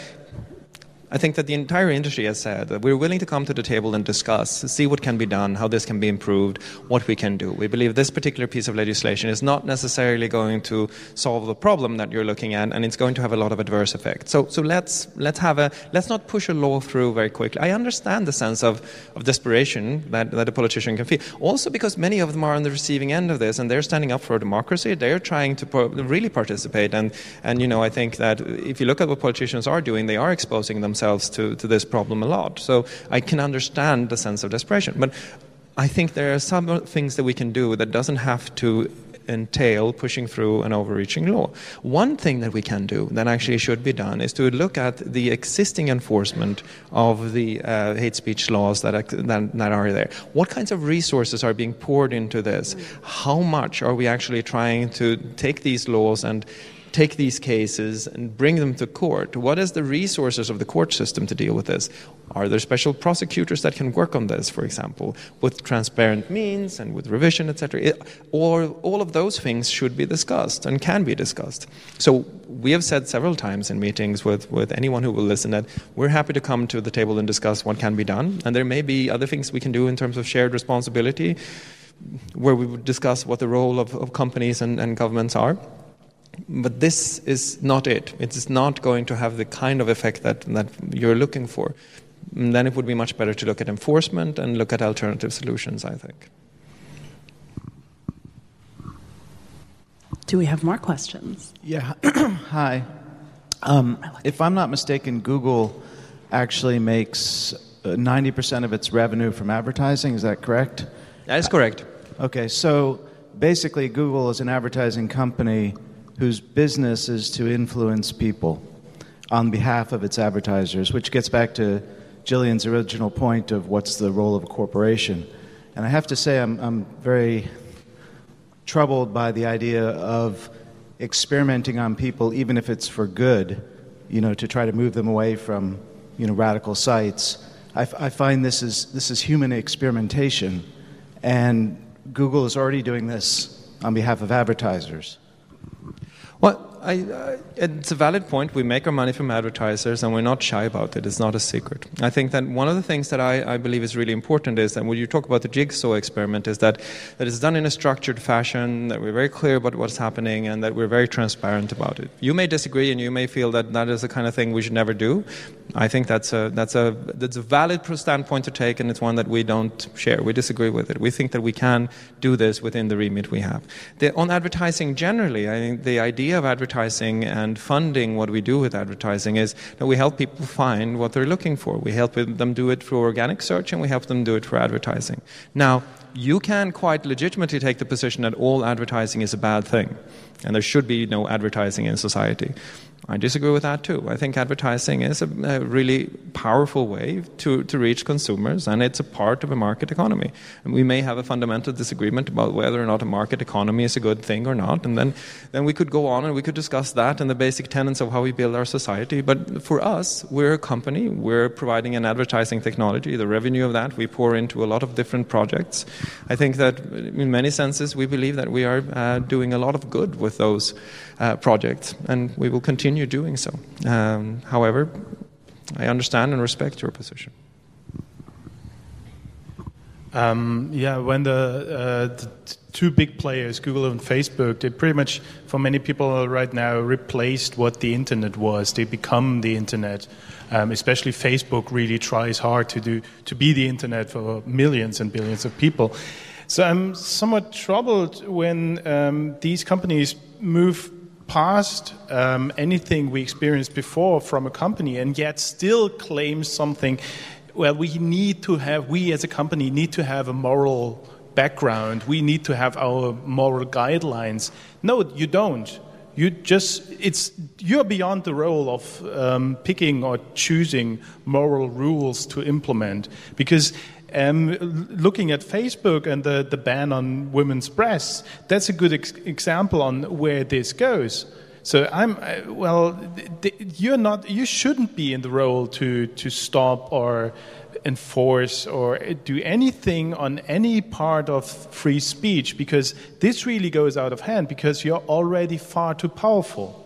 I think that the entire industry has said that we're willing to come to the table and discuss, see what can be done, how this can be improved, what we can do. We believe this particular piece of legislation is not necessarily going to solve the problem that you're looking at, and it's going to have a lot of adverse effects. So, so let's let's have a let's not push a law through very quickly. I understand the sense of, of desperation that, that a politician can feel. Also, because many of them are on the receiving end of this, and they're standing up for democracy. They're trying to po- really participate, and and you know I think that if you look at what politicians are doing, they are exposing them themselves to, to this problem a lot. So I can understand the sense of desperation. But I think there are some things that we can do that doesn't have to entail pushing through an overreaching law. One thing that we can do that actually should be done is to look at the existing enforcement of the uh, hate speech laws that, that, that, are there. What kinds of resources are being poured into this? How much are we actually trying to take these laws and take these cases and bring them to court? What is the resources of the court system to deal with this? Are there special prosecutors that can work on this, for example, with transparent means and with revision, etc.? Or all of those things should be discussed and can be discussed. So we have said several times in meetings with, with anyone who will listen that we're happy to come to the table and discuss what can be done. And there may be other things we can do in terms of shared responsibility, where we would discuss what the role of, of companies and, and governments are. But this is not it. It is not going to have the kind of effect that, that you're looking for. And then it would be much better to look at enforcement and look at alternative solutions, I think. Do we have more questions? Yeah. Hi. Um, if I'm not mistaken, Google actually makes 90% uh, of its revenue from advertising. Is that correct? That is correct. Okay, so basically, Google is an advertising company whose business is to influence people on behalf of its advertisers, which gets back to Jillian's original point of what's the role of a corporation. And I have to say, I'm, I'm very troubled by the idea of experimenting on people, even if it's for good, you know, to try to move them away from, you know, radical sites. I, f- I find this is, this is human experimentation, and Google is already doing this on behalf of advertisers. Well, I, uh, it's a valid point. We make our money from advertisers, and we're not shy about it. It's not a secret. I think that one of the things that I, I, believe is really important is that when you talk about the jigsaw experiment, is that that it's done in a structured fashion, that we're very clear about what's happening, and that we're very transparent about it. You may disagree, and you may feel that that is the kind of thing we should never do. I think that's a that's a that's a valid standpoint to take, and it's one that we don't share. We disagree with it. We think that we can do this within the remit we have. The, on advertising generally, I think the idea of advertising and funding what we do with advertising is that we help people find what they're looking for. We help them do it through organic search, and we help them do it for advertising. Now, you can quite legitimately take the position that all advertising is a bad thing, and there should be no advertising in society. I disagree with that too. I think advertising is a, a, really powerful way to, to reach consumers, and it's a part of a market economy. And we may have a fundamental disagreement about whether or not a market economy is a good thing or not, and then, then we could go on and we could discuss that and the basic tenets of how we build our society. But for us, we're a company, we're providing an advertising technology. The revenue of that we pour into a lot of different projects. I think that in many senses, we believe that we are uh, doing a lot of good with those uh, projects, and we will continue doing so. Um, however, I understand and respect your position. Um, yeah, when the, uh, the, two big players, Google and Facebook, they pretty much, for many people right now, replaced what the internet was. They become the internet. Um, especially Facebook really tries hard to do to be the internet for millions and billions of people. So I'm somewhat troubled when um, these companies move past um, anything we experienced before from a company and yet still claim something well we need to have we as a company need to have a moral background. We need to have our moral guidelines. No you don't. You just it's you're beyond the role of um, picking or choosing moral rules to implement because um, looking at Facebook and the, the ban on women's breasts, that's a good ex- example on where this goes. So I'm well. You're not. You shouldn't be in the role to to stop or enforce or do anything on any part of free speech because this really goes out of hand because you're already far too powerful.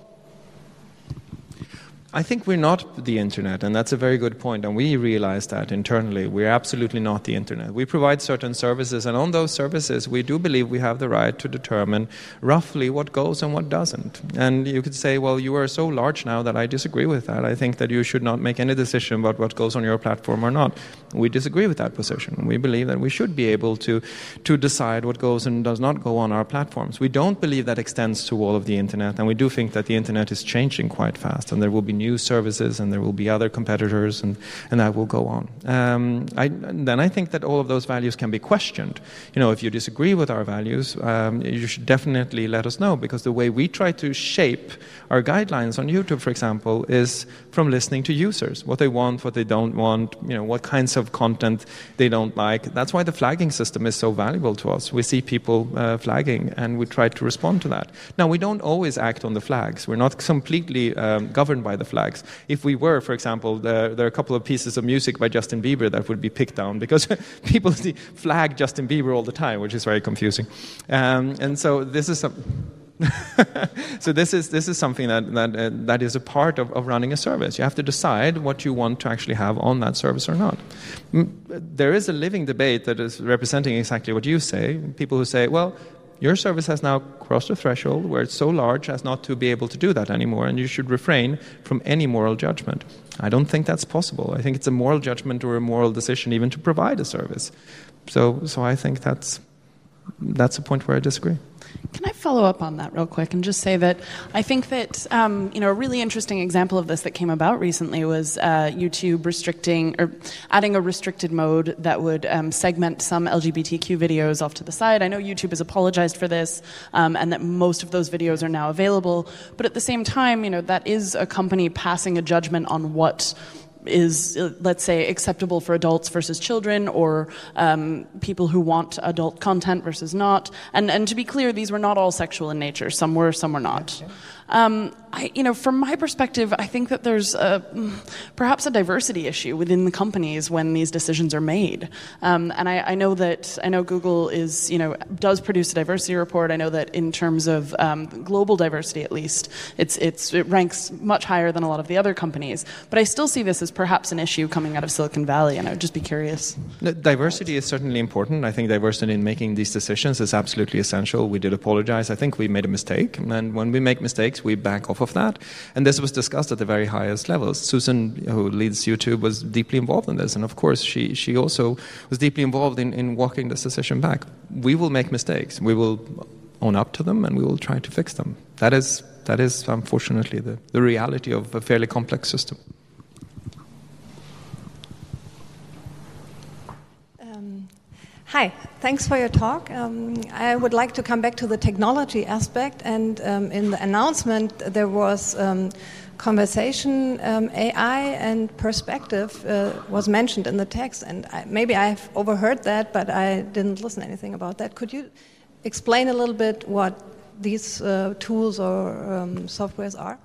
I think we're not the internet, and that's a very good point. And we realize that internally. We're absolutely not the internet. We provide certain services, and on those services, we do believe we have the right to determine roughly what goes and what doesn't. And you could say, well, you are so large now that I disagree with that. I think that you should not make any decision about what goes on your platform or not. We disagree with that position. We believe that we should be able to, to decide what goes and does not go on our platforms. We don't believe that extends to all of the internet, and we do think that the internet is changing quite fast, and there will be new services and there will be other competitors and, and that will go on. Um, I, then I think that all of those values can be questioned. You know, if you disagree with our values, um, you should definitely let us know because the way we try to shape our guidelines on YouTube, for example, is from listening to users, what they want, what they don't want, you know, what kinds of content they don't like. That's why the flagging system is so valuable to us. We see people uh, flagging and we try to respond to that. Now, we don't always act on the flags. We're not completely um, governed by the flags. If we were, for example, there, there, are a couple of pieces of music by Justin Bieber that would be picked down because people flag Justin Bieber all the time, which is very confusing. Um, and so this is some. so this is this is something that that uh, that is a part of, of running a service. You have to decide what you want to actually have on that service or not. There is a living debate that is representing exactly what you say. People who say, well, your service has now crossed a threshold where it's so large as not to be able to do that anymore, and you should refrain from any moral judgment. I don't think that's possible. I think it's a moral judgment or a moral decision even to provide a service. So, so I think that's, that's a point where I disagree. Can I follow up on that real quick and just say that I think that um, you know a really interesting example of this that came about recently was uh, YouTube restricting or adding a restricted mode that would um, segment some LGBTQ videos off to the side. I know YouTube has apologized for this um, and that most of those videos are now available, but at the same time, you know that is a company passing a judgment on what is, uh, let's say, acceptable for adults versus children, or um, people who want adult content versus not. And, and to be clear, these were not all sexual in nature. Some were, some were not. Um, I, you know, from my perspective, I think that there's a, perhaps a diversity issue within the companies when these decisions are made. Um, and I, I, know that I know Google is, you know, does produce a diversity report. I know that in terms of um, global diversity, at least, it's, it's, it ranks much higher than a lot of the other companies. But I still see this as perhaps an issue coming out of Silicon Valley, and I would just be curious. Diversity is certainly important. I think diversity in making these decisions is absolutely essential. We did apologize. I think we made a mistake, and when we make mistakes, we back off of that. And this was discussed at the very highest levels. Susan, who leads YouTube, was deeply involved in this. And of course, she, she also was deeply involved in, in walking this decision back. We will make mistakes. We will own up to them and we will try to fix them. That is, that is unfortunately the, the reality of a fairly complex system. Um, hi, thanks for your talk. Um, I would like to come back to the technology aspect. And um, in the announcement, there was um, conversation, um, AI, and perspective uh, was mentioned in the text. And I, maybe I've overheard that, but I didn't listen anything about that. Could you explain a little bit what these uh, tools or um, softwares are?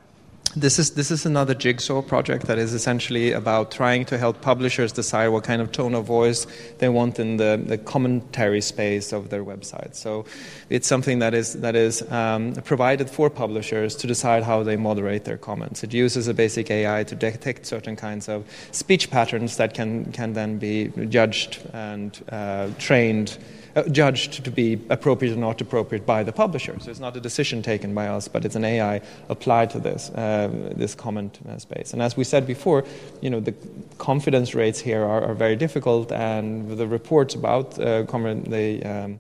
This is this is another jigsaw project that is essentially about trying to help publishers decide what kind of tone of voice they want in the, the commentary space of their website. So it's something that is that is um, provided for publishers to decide how they moderate their comments. It uses a basic AI to detect certain kinds of speech patterns that can can then be judged and uh, trained uh, judged to be appropriate or not appropriate by the publisher. So it's not a decision taken by us, but it's an AI applied to this uh, this comment uh, space. And as we said before, you know the confidence rates here are, are very difficult, and the reports about uh, comment, the um,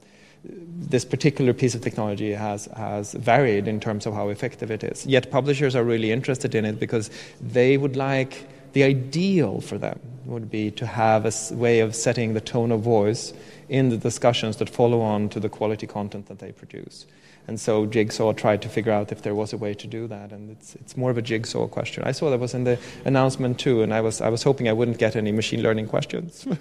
this particular piece of technology has, has varied in terms of how effective it is. Yet publishers are really interested in it because they would like the ideal for them would be to have a way of setting the tone of voice in the discussions that follow on to the quality content that they produce. And so Jigsaw tried to figure out if there was a way to do that, and it's, it's more of a jigsaw question. I saw that was in the announcement too, and I was, I was hoping I wouldn't get any machine learning questions.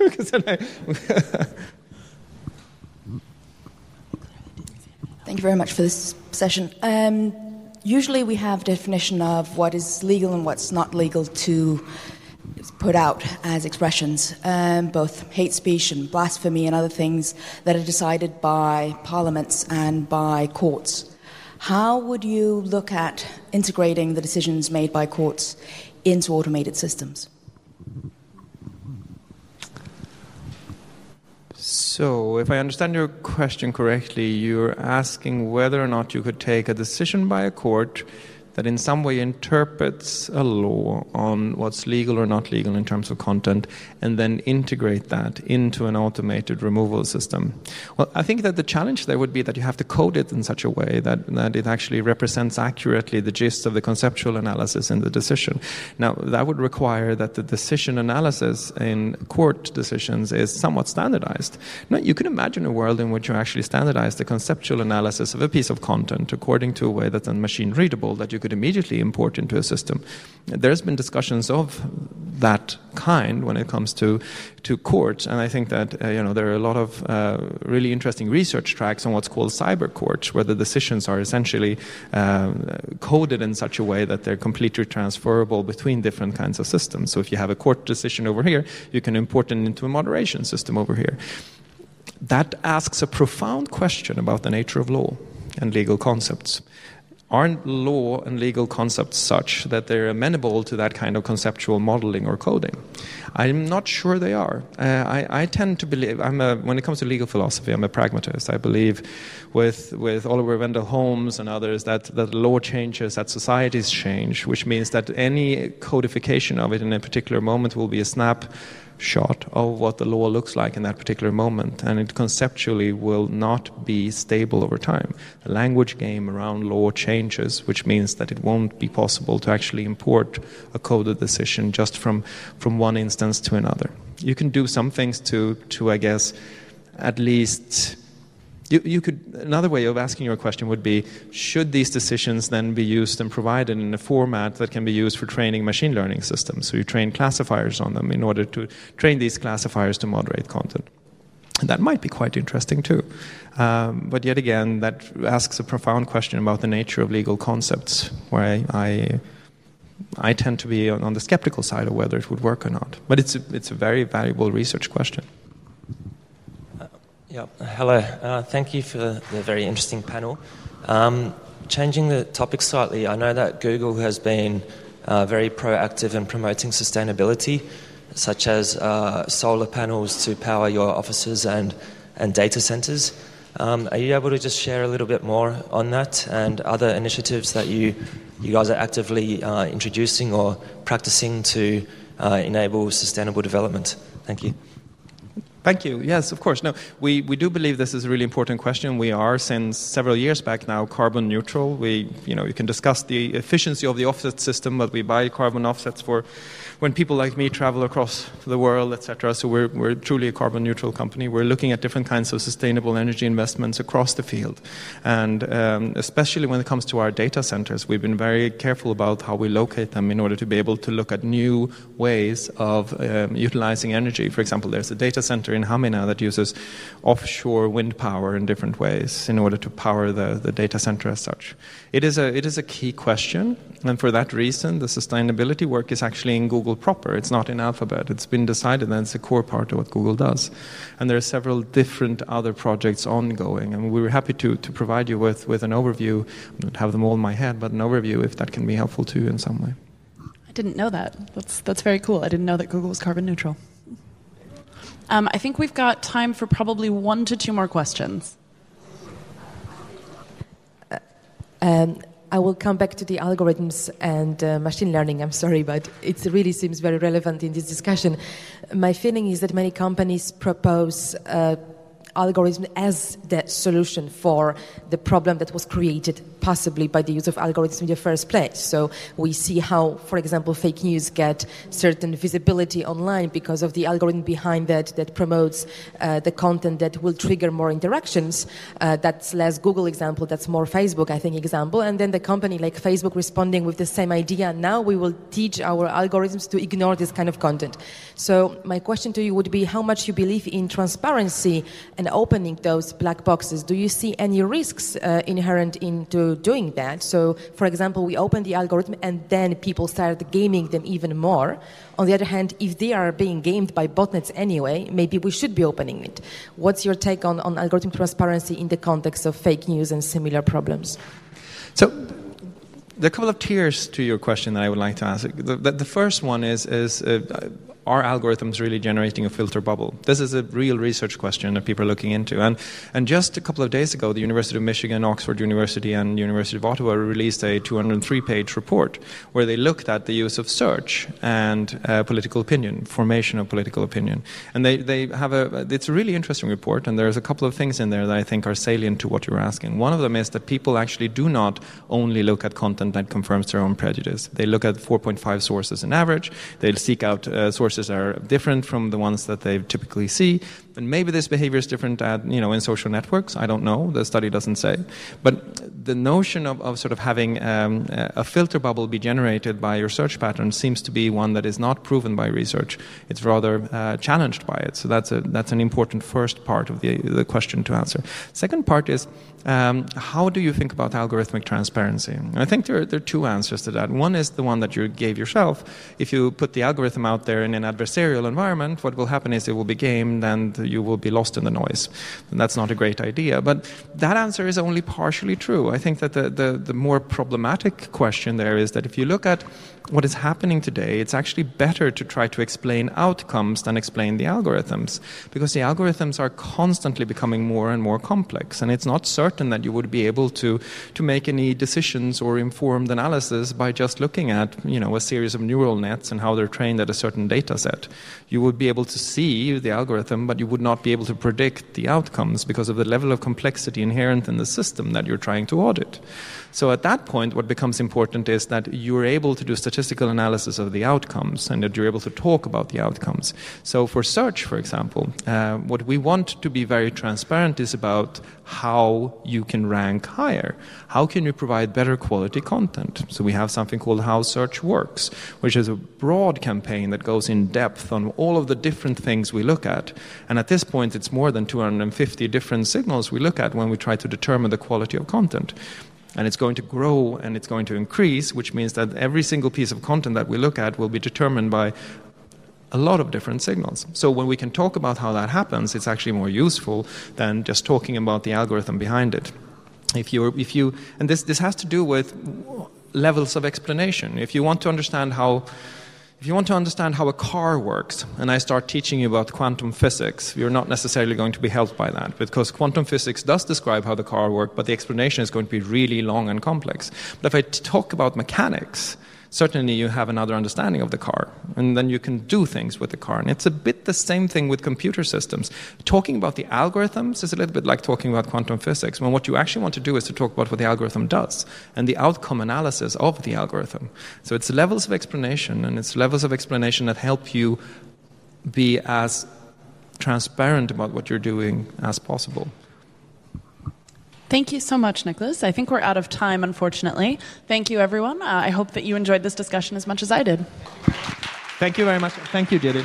Thank you very much for this session. Um, usually we have definition of what is legal and what's not legal to put out as expressions, um, both hate speech and blasphemy and other things that are decided by parliaments and by courts. How would you look at integrating the decisions made by courts into automated systems? So, if I understand your question correctly, you're asking whether or not you could take a decision by a court that in some way interprets a law on what's legal or not legal in terms of content and then integrate that into an automated removal system. Well, I think that the challenge there would be that you have to code it in such a way that, that it actually represents accurately the gist of the conceptual analysis in the decision. Now, that would require that the decision analysis in court decisions is somewhat standardized. Now, you can imagine a world in which you actually standardize the conceptual analysis of a piece of content according to a way that's machine readable that you could immediately import into a system. There's been discussions of that kind when it comes to to courts, and I think that uh, you know there are a lot of uh, really interesting research tracks on what's called cyber courts, where the decisions are essentially uh, coded in such a way that they're completely transferable between different kinds of systems. So if you have a court decision over here, you can import it into a moderation system over here. That asks a profound question about the nature of law and legal concepts aren't law and legal concepts such that they're amenable to that kind of conceptual modeling or coding? I'm not sure they are. Uh, I, I, tend to believe, I'm a, when it comes to legal philosophy, I'm a pragmatist. I believe with, with Oliver Wendell Holmes and others that, that law changes, that societies change, which means that any codification of it in a particular moment will be a snap shot of what the law looks like in that particular moment, and it conceptually will not be stable over time. The language game around law changes, which means that it won't be possible to actually import a coded decision just from, from one instance to another. You can do some things to, to I guess, at least you, you could, another way of asking your question would be should these decisions then be used and provided in a format that can be used for training machine learning systems? So you train classifiers on them in order to train these classifiers to moderate content. And that might be quite interesting too. Um, but yet again, that asks a profound question about the nature of legal concepts, where I, I, I tend to be on, on the skeptical side of whether it would work or not. But it's a, it's a very valuable research question. Yeah, hello. Uh, thank you for the very interesting panel. Um, changing the topic slightly, I know that Google has been uh, very proactive in promoting sustainability, such as uh, solar panels to power your offices and, and data centers. Um, are you able to just share a little bit more on that and other initiatives that you, you guys are actively uh, introducing or practicing to uh, enable sustainable development? Thank you. Thank you. Yes, of course. No, we, we do believe this is a really important question. We are, since several years back now, carbon neutral. We, you know, you can discuss the efficiency of the offset system, but we buy carbon offsets for when people like me travel across the world, etc. So we're, we're truly a carbon neutral company. We're looking at different kinds of sustainable energy investments across the field. And um, especially when it comes to our data centers, we've been very careful about how we locate them in order to be able to look at new ways of um, utilizing energy. For example, there's a data center in Hamina that uses offshore wind power in different ways in order to power the, the data center as such. It is, a, it is a key question, and for that reason, the sustainability work is actually in Google proper. It's not in Alphabet. It's been decided that it's a core part of what Google does. And there are several different other projects ongoing, and we were happy to, to provide you with, with an overview. I don't have them all in my head, but an overview if that can be helpful to you in some way. I didn't know that. That's, that's very cool. I didn't know that Google was carbon neutral. Um, I think we've got time for probably one to two more questions. Um, I will come back to the algorithms and uh, machine learning. I'm sorry, but it really seems very relevant in this discussion. My feeling is that many companies propose uh, algorithm as the solution for the problem that was created possibly by the use of algorithms in the first place. So we see how, for example, fake news get certain visibility online because of the algorithm behind that that promotes uh, the content that will trigger more interactions. Uh, that's less Google example, that's more Facebook, I think, example. And then the company like Facebook responding with the same idea. Now we will teach our algorithms to ignore this kind of content. So my question to you would be how much you believe in transparency and opening those black boxes. Do you see any risks uh, inherent into doing that? So, for example, we open the algorithm and then people start gaming them even more. On the other hand, if they are being gamed by botnets anyway, maybe we should be opening it. What's your take on, on algorithm transparency in the context of fake news and similar problems? So, there are a couple of tiers to your question that I would like to ask. The, the, the first one is, is uh, are algorithms really generating a filter bubble? This is a real research question that people are looking into. And, and just a couple of days ago, the University of Michigan, Oxford University, and University of Ottawa released a 203 page report where they looked at the use of search and uh, political opinion, formation of political opinion. And they, they have a, it's a really interesting report, and there's a couple of things in there that I think are salient to what you're asking. One of them is that people actually do not only look at content that confirms their own prejudice, they look at 4.5 sources in average, they'll seek out uh, sources sources are different from the ones that they typically see. And maybe this behavior is different at, you know, in social networks. I don't know. The study doesn't say. But the notion of, of sort of having um, a filter bubble be generated by your search pattern seems to be one that is not proven by research. It's rather uh, challenged by it. So that's, a, that's an important first part of the, the question to answer. Second part is um, how do you think about algorithmic transparency? I think there are, there are two answers to that. One is the one that you gave yourself. If you put the algorithm out there in an adversarial environment, what will happen is it will be gamed and you will be lost in the noise. And that's not a great idea. But that answer is only partially true. I think that the, the, the more problematic question there is that if you look at what is happening today, it's actually better to try to explain outcomes than explain the algorithms. Because the algorithms are constantly becoming more and more complex. And it's not certain that you would be able to, to make any decisions or informed analysis by just looking at you know, a series of neural nets and how they're trained at a certain data set. You would be able to see the algorithm, but you would not be able to predict the outcomes because of the level of complexity inherent in the system that you're trying to audit. So at that point, what becomes important is that you're able to do statistical analysis of the outcomes and that you're able to talk about the outcomes. So for search, for example, uh, what we want to be very transparent is about how you can rank higher. How can you provide better quality content? So we have something called How Search Works, which is a broad campaign that goes in depth on all of the different things we look at. And at this point, it's more than 250 different signals we look at when we try to determine the quality of content and it's going to grow and it's going to increase, which means that every single piece of content that we look at will be determined by a lot of different signals. So when we can talk about how that happens, it's actually more useful than just talking about the algorithm behind it. If you, if you, and this, this has to do with levels of explanation. If you want to understand how if you want to understand how a car works, and I start teaching you about quantum physics, you're not necessarily going to be helped by that because quantum physics does describe how the car works, but the explanation is going to be really long and complex. But if I talk about mechanics, certainly you have another understanding of the car, and then you can do things with the car. And it's a bit the same thing with computer systems. Talking about the algorithms is a little bit like talking about quantum physics, when what you actually want to do is to talk about what the algorithm does and the outcome analysis of the algorithm. So it's levels of explanation, and it's levels of explanation that help you be as transparent about what you're doing as possible. Thank you so much, Nicklas. I think we're out of time, unfortunately. Thank you, everyone. Uh, I hope that you enjoyed this discussion as much as I did. Thank you very much. Thank you, Judith.